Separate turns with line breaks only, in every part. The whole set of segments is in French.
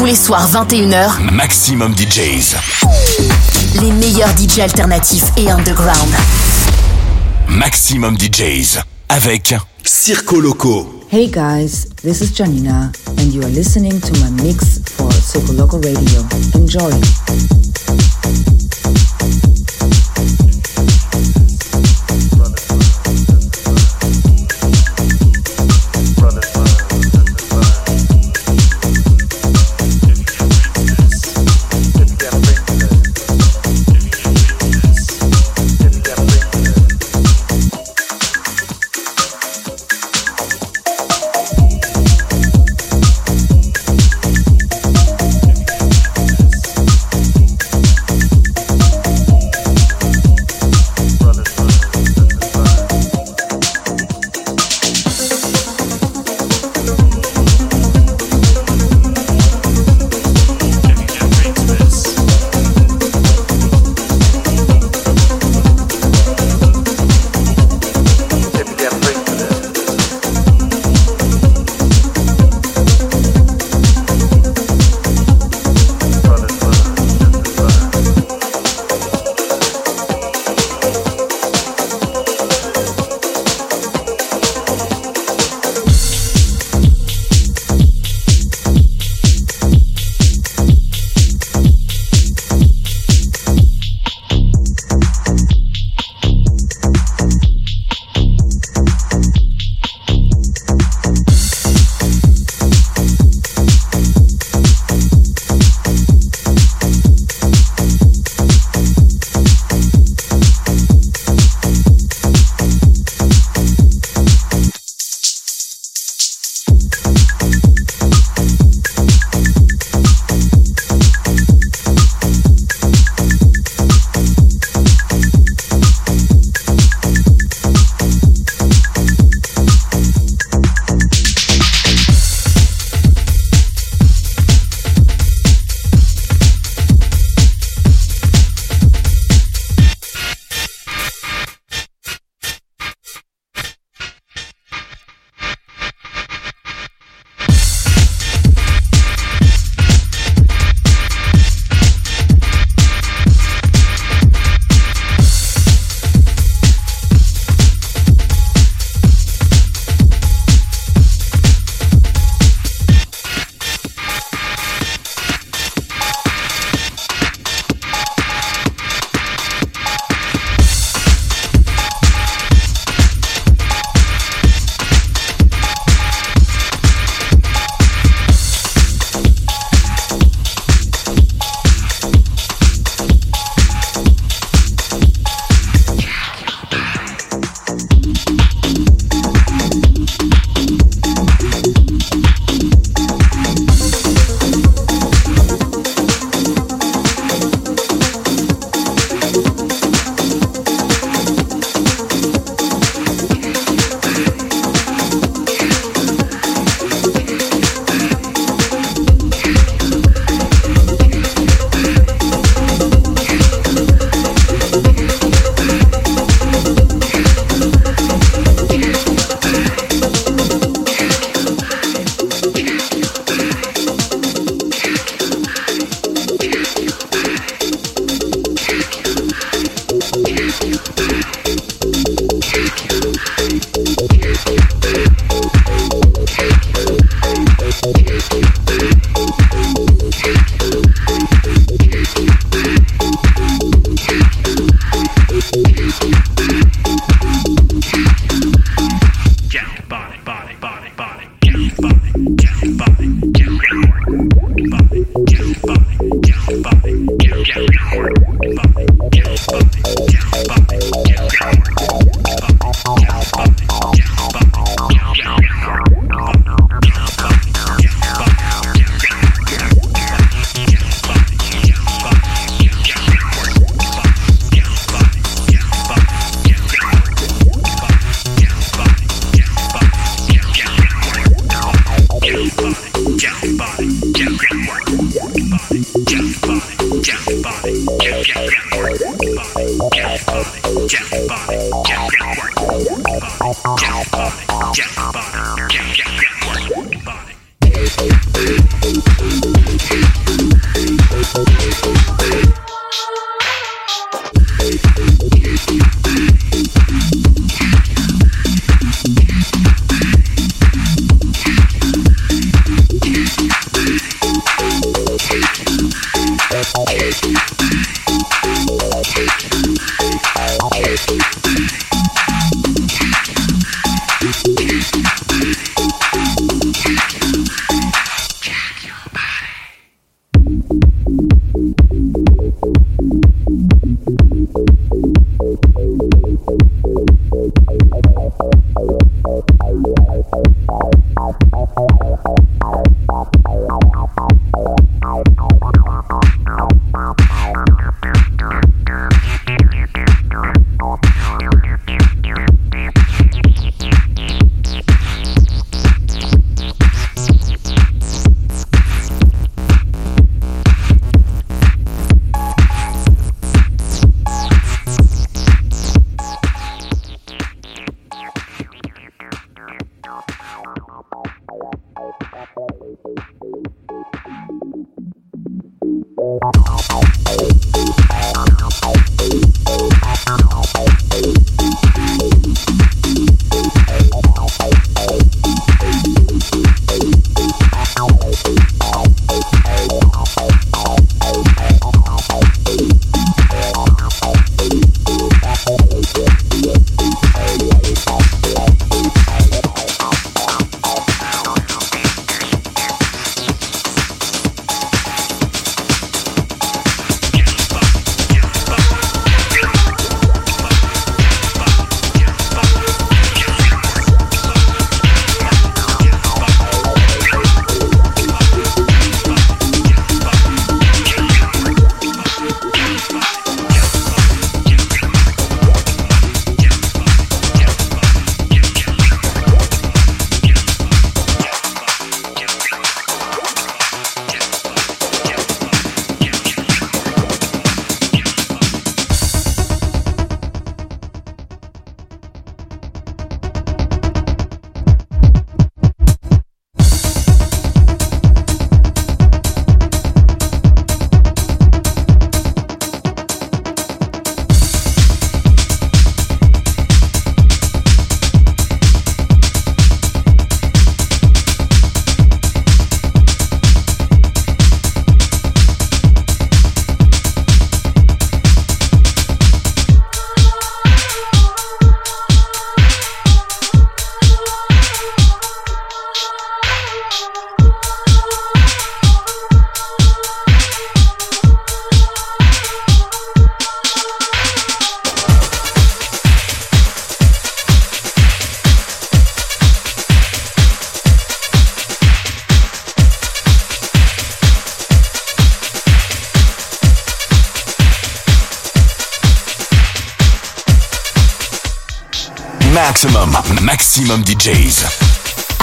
Tous les soirs 21h,
Maximum DJs.
les meilleurs DJ alternatifs et underground.
Maximum DJs. Avec
Circo Loco.
Hey guys, this is Janina, and you are listening to my mix for Circo Loco Radio. Enjoy.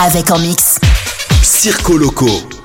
Avec en mix.
Circo Loco.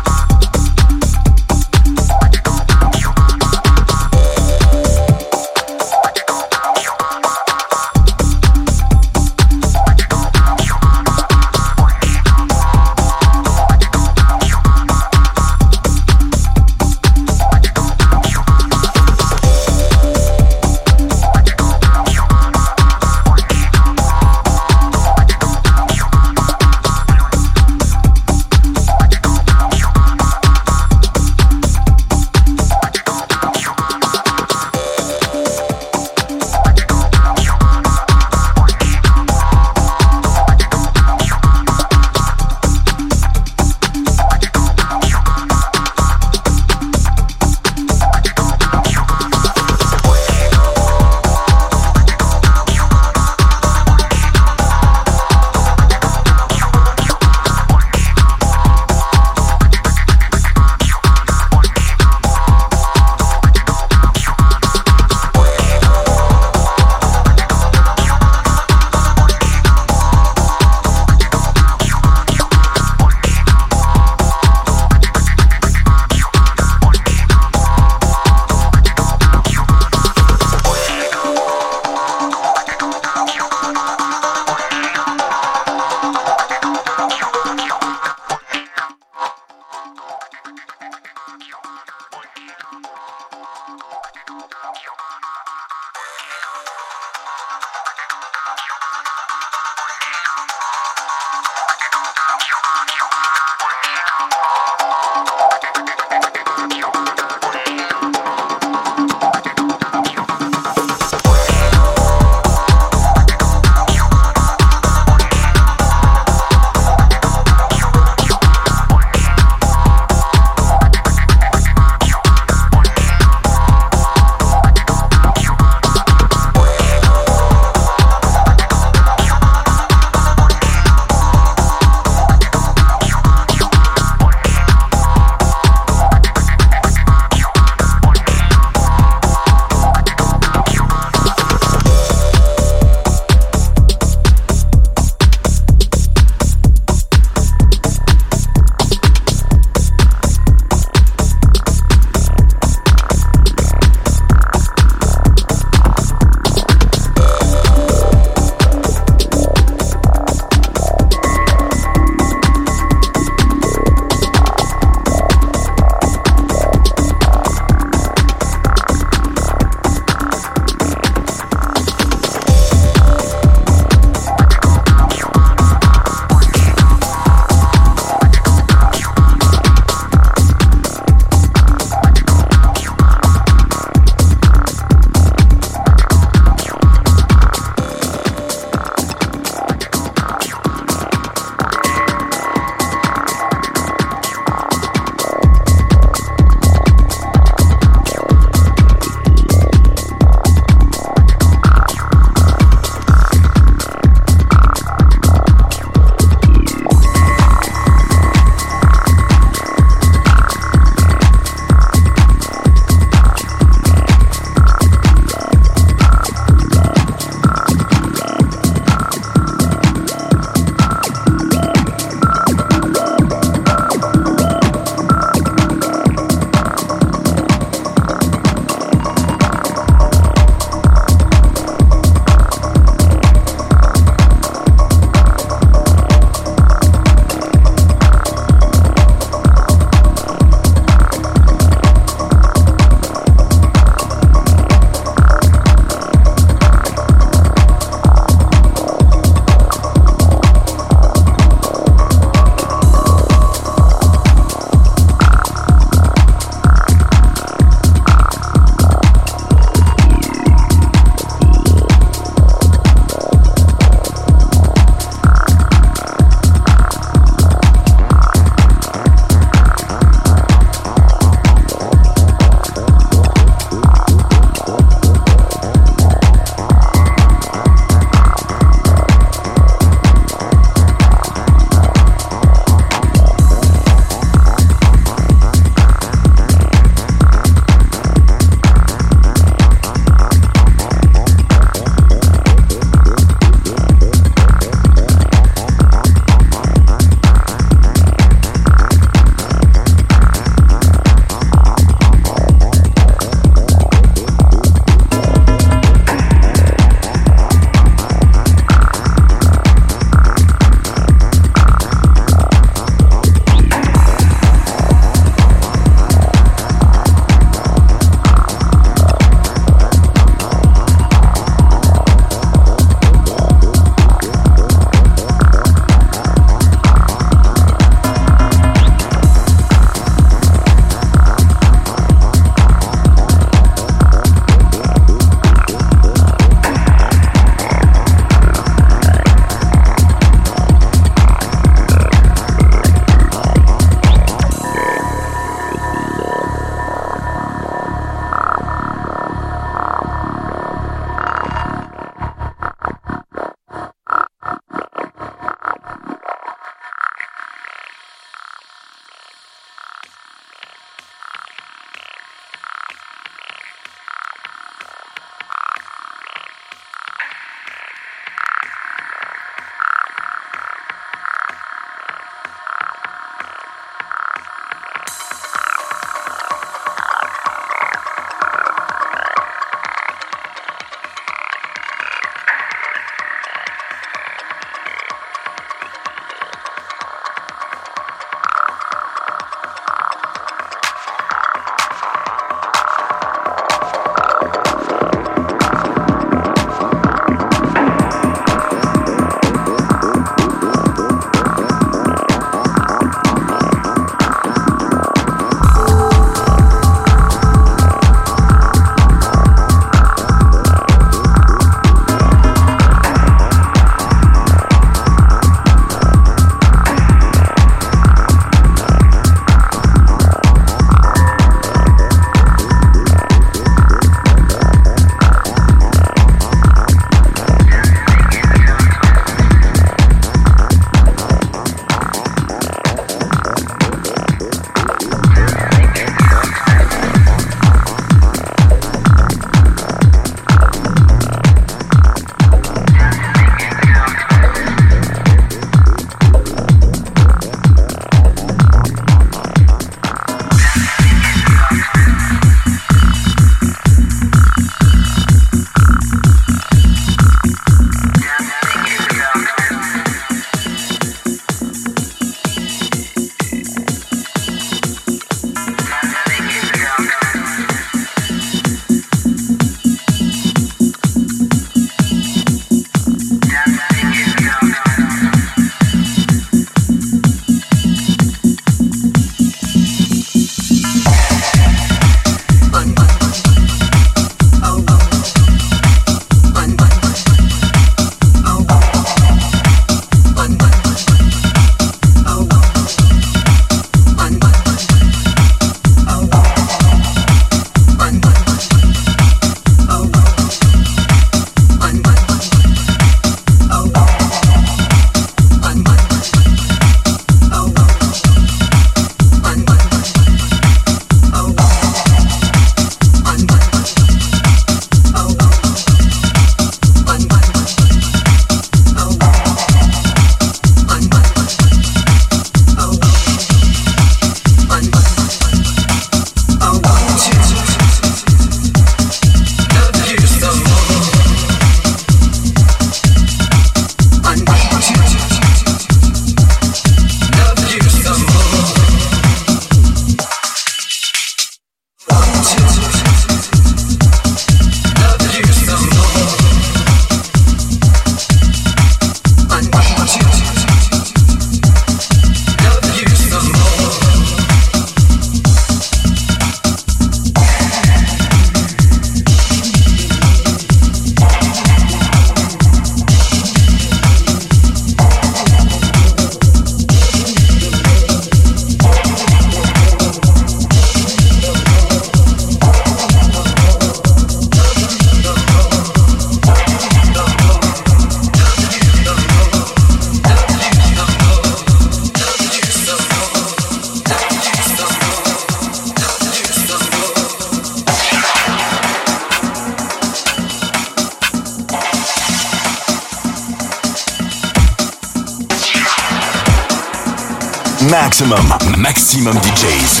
Maximum, maximum DJs.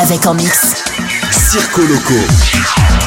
Avec en mix.
Circo Loco.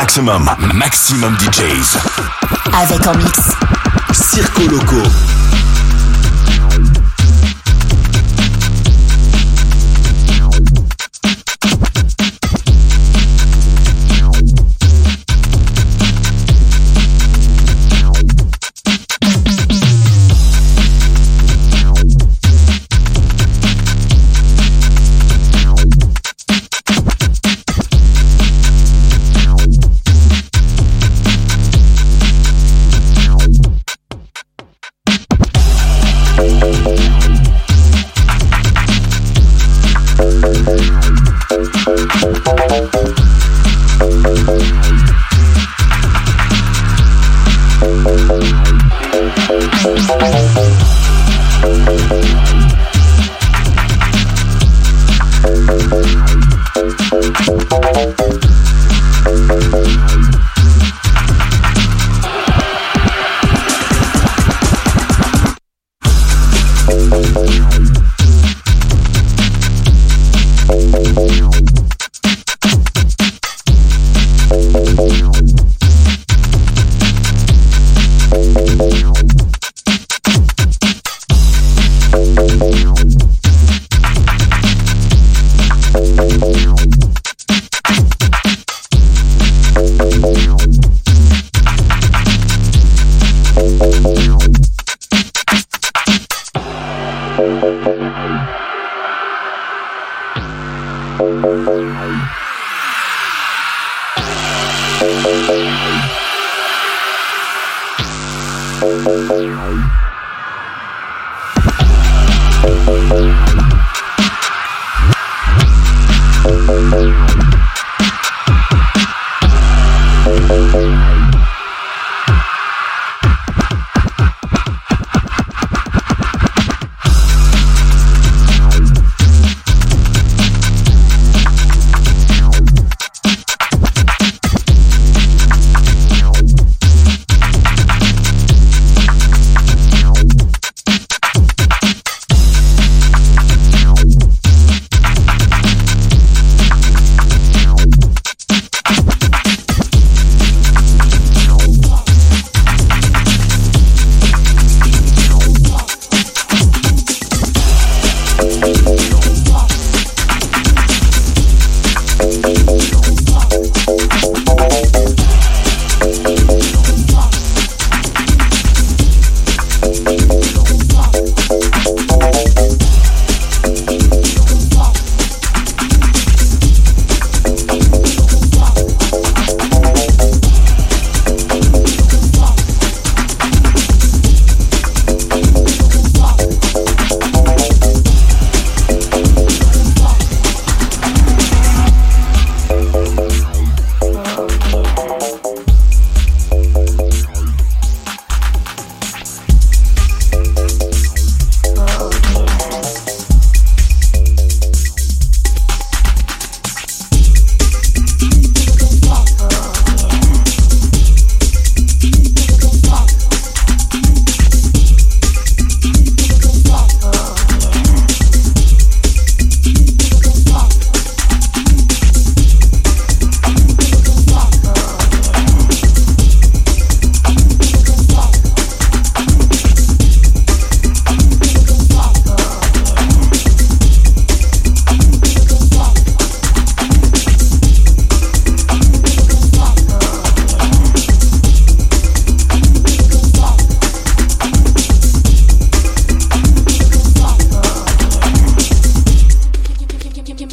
Maximum, maximum DJs.
Avec en mix.
Circo Loco.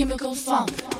chemical funk.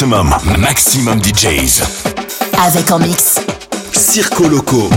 Maximum, maximum DJs.
Avec en mix.
Circo Loco.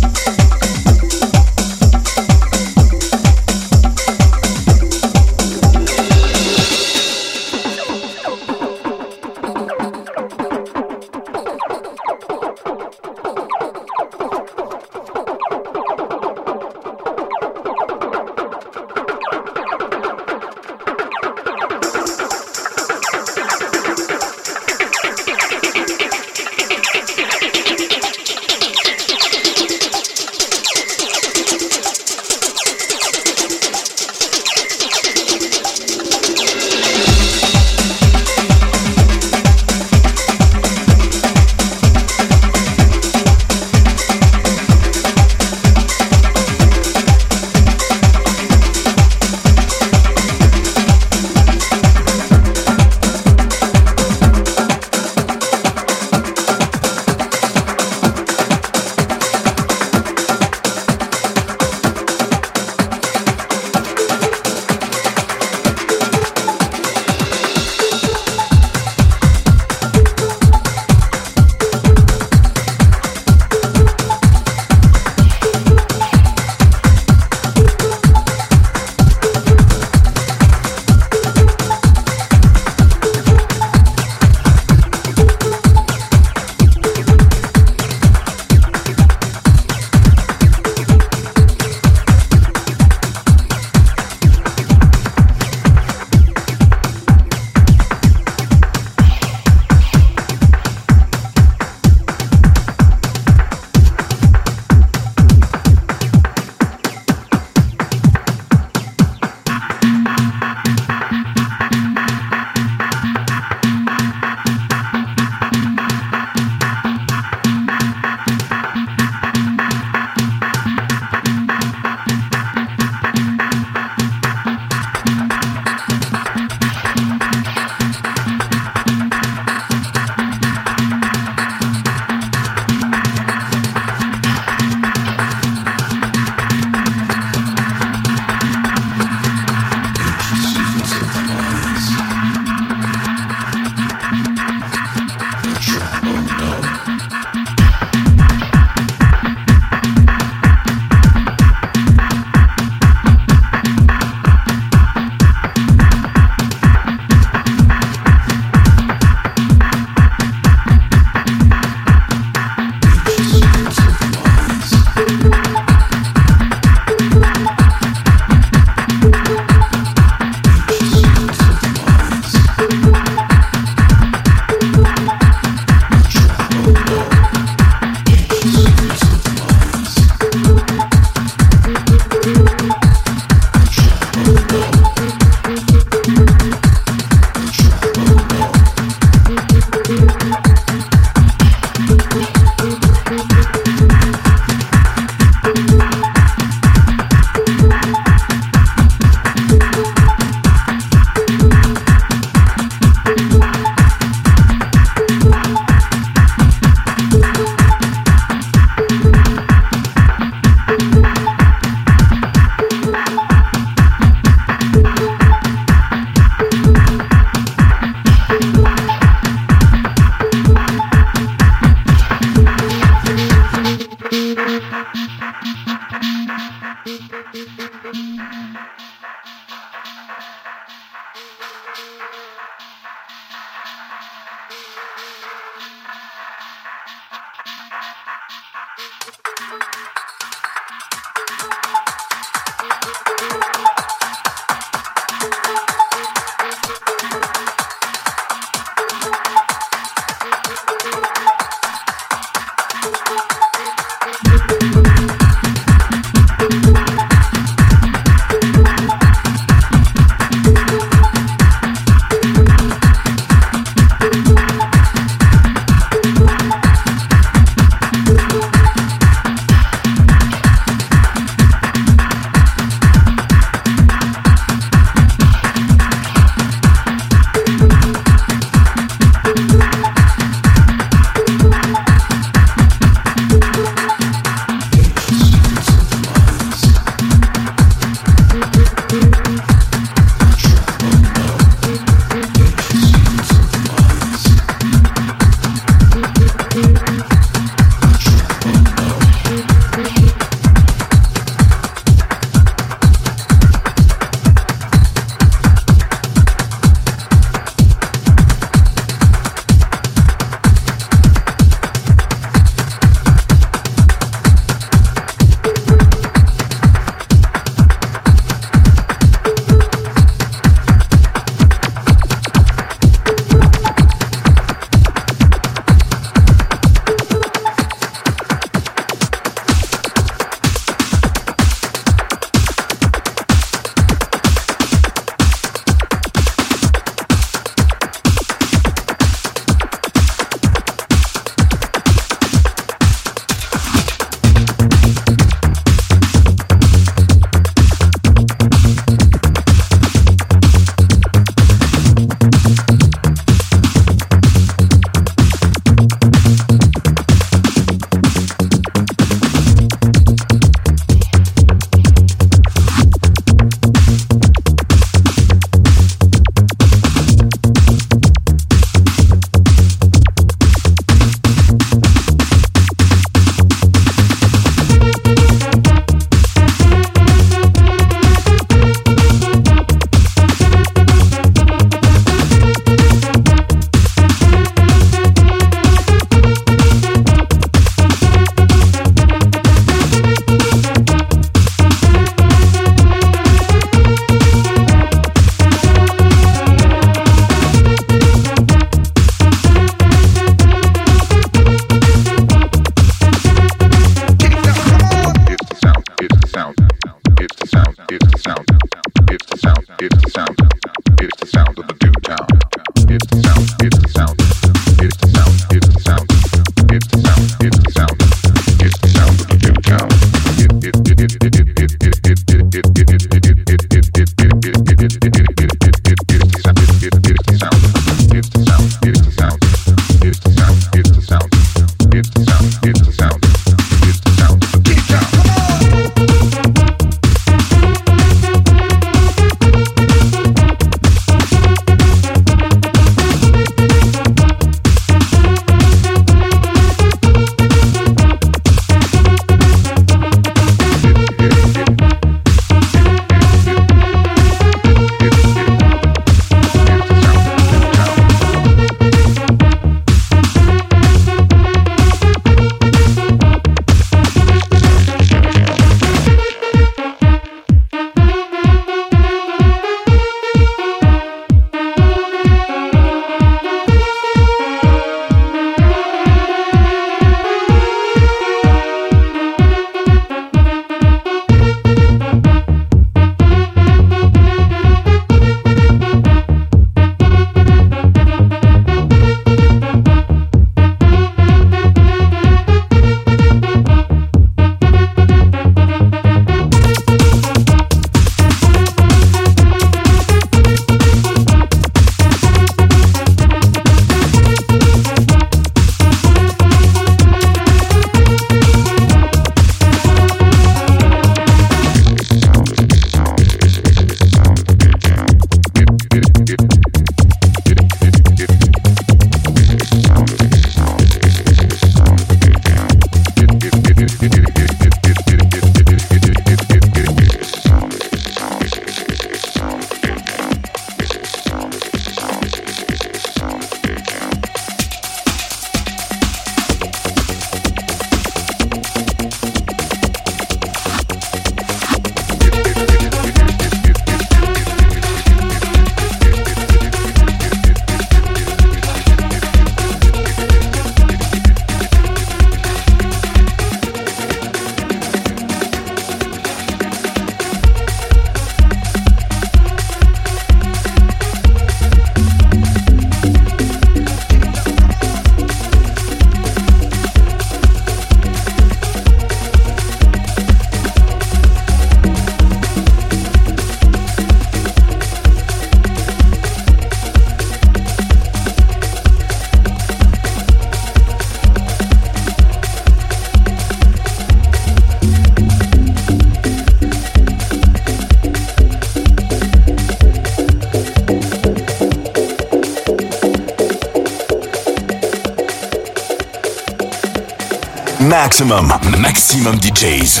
Maximum, maximum DJs.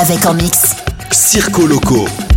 Avec en mix.
Circo Loco.